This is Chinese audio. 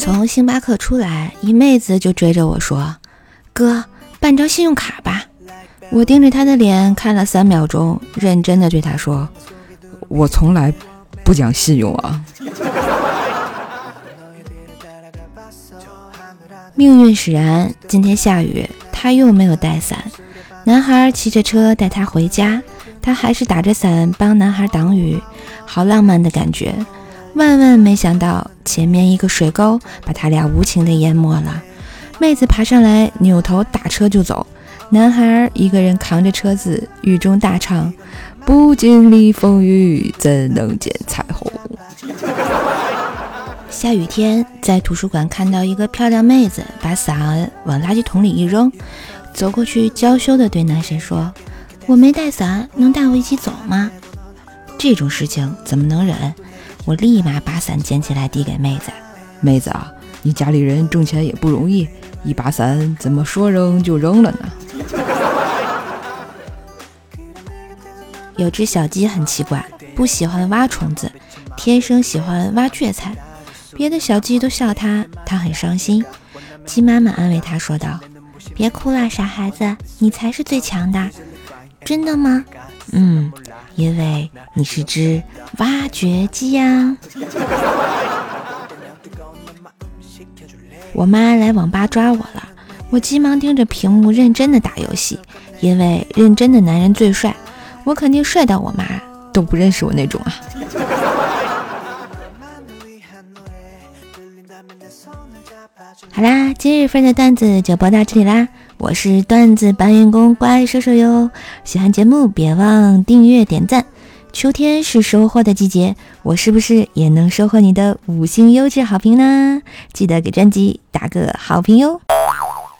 从星巴克出来，一妹子就追着我说：“哥，办张信用卡吧。”我盯着她的脸看了三秒钟，认真的对她说：“我从来不讲信用啊。”命运使然，今天下雨，他又没有带伞。男孩骑着车带她回家，他还是打着伞帮男孩挡雨，好浪漫的感觉。万万没想到，前面一个水沟把他俩无情的淹没了。妹子爬上来，扭头打车就走。男孩一个人扛着车子，雨中大唱：“不经历风雨，怎能见彩虹？” 下雨天，在图书馆看到一个漂亮妹子，把伞往垃圾桶里一扔，走过去娇羞地对男神说：“我没带伞，能带我一起走吗？”这种事情怎么能忍？我立马把伞捡起来递给妹子：“妹子啊，你家里人挣钱也不容易，一把伞怎么说扔就扔了呢？” 有只小鸡很奇怪，不喜欢挖虫子，天生喜欢挖蕨菜。别的小鸡都笑它，它很伤心。鸡妈妈安慰它说道：“别哭了，傻孩子，你才是最强的。”真的吗？嗯，因为你是只挖掘机呀。我妈来网吧抓我了，我急忙盯着屏幕认真的打游戏，因为认真的男人最帅，我肯定帅到我妈都不认识我那种啊。好啦，今日份的段子就播到这里啦！我是段子搬运工怪兽兽哟，喜欢节目别忘订阅点赞。秋天是收获的季节，我是不是也能收获你的五星优质好评呢？记得给专辑打个好评哟！